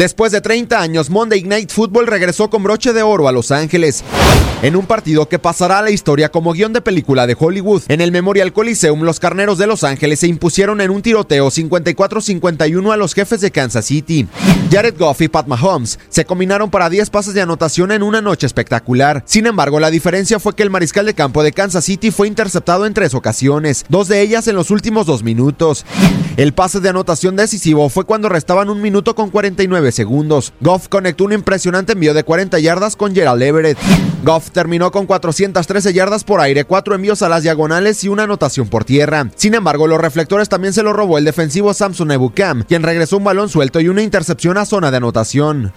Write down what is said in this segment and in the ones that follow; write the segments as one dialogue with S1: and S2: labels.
S1: Después de 30 años, Monday Night Football regresó con broche de oro a Los Ángeles. En un partido que pasará a la historia como guion de película de Hollywood. En el Memorial Coliseum, los carneros de Los Ángeles se impusieron en un tiroteo 54-51 a los jefes de Kansas City. Jared Goff y Pat Mahomes se combinaron para 10 pases de anotación en una noche espectacular. Sin embargo, la diferencia fue que el mariscal de campo de Kansas City fue interceptado en tres ocasiones, dos de ellas en los últimos dos minutos. El pase de anotación decisivo fue cuando restaban un minuto con 49 segundos. Goff conectó un impresionante envío de 40 yardas con Gerald Everett. Goff terminó con 413 yardas por aire, cuatro envíos a las diagonales y una anotación por tierra. Sin embargo, los reflectores también se lo robó el defensivo Samson Ebukam, quien regresó un balón suelto y una intercepción a zona de anotación.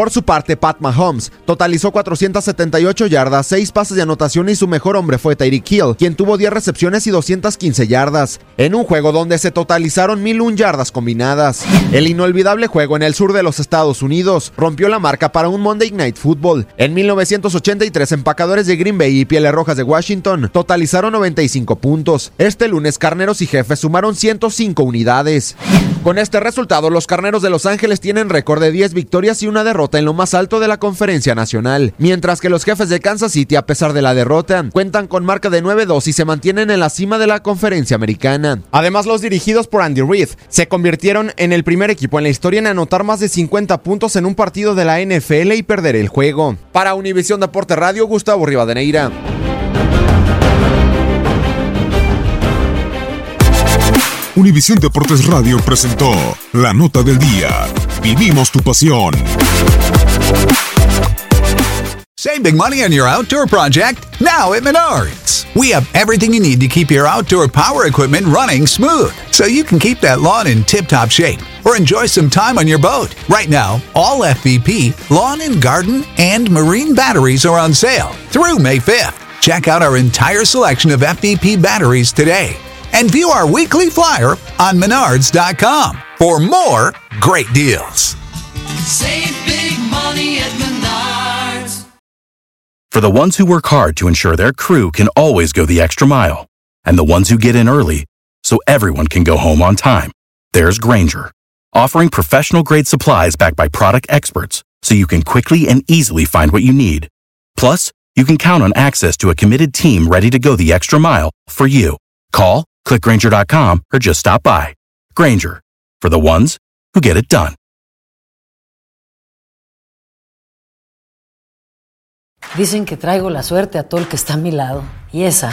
S1: Por su parte, Pat Mahomes totalizó 478 yardas, 6 pases de anotación y su mejor hombre fue Tyreek Hill, quien tuvo 10 recepciones y 215 yardas, en un juego donde se totalizaron 1001 yardas combinadas. El inolvidable juego en el sur de los Estados Unidos rompió la marca para un Monday Night Football. En 1983, empacadores de Green Bay y Pieles Rojas de Washington totalizaron 95 puntos. Este lunes, Carneros y Jefes sumaron 105 unidades. Con este resultado, los Carneros de Los Ángeles tienen récord de 10 victorias y una derrota en lo más alto de la conferencia nacional, mientras que los jefes de Kansas City, a pesar de la derrota, cuentan con marca de 9-2 y se mantienen en la cima de la conferencia americana. Además, los dirigidos por Andy Reid se convirtieron en el primer equipo en la historia en anotar más de 50 puntos en un partido de la NFL y perder el juego. Para Univisión Deporte Radio, Gustavo Rivadeneira.
S2: Univisión Deportes Radio presentó La Nota del Día. Vivimos tu pasión.
S3: Save big money on your outdoor project now at Menards. We have everything you need to keep your outdoor power equipment running smooth so you can keep that lawn in tip top shape or enjoy some time on your boat. Right now, all FVP, lawn and garden, and marine batteries are on sale through May 5th. Check out our entire selection of FVP batteries today and view our weekly flyer on menards.com for more great deals.
S4: Save big money at Menards.
S5: For the ones who work hard to ensure their crew can always go the extra mile, and the ones who get in early so everyone can go home on time, there's Granger, offering professional grade supplies backed by product experts so you can quickly and easily find what you need. Plus, you can count on access to a committed team ready to go the extra mile for you. Call, clickgranger.com, or just stop by. Granger, for the ones who get it done.
S6: Dicen que traigo la suerte a todo el que está a mi lado. Y esa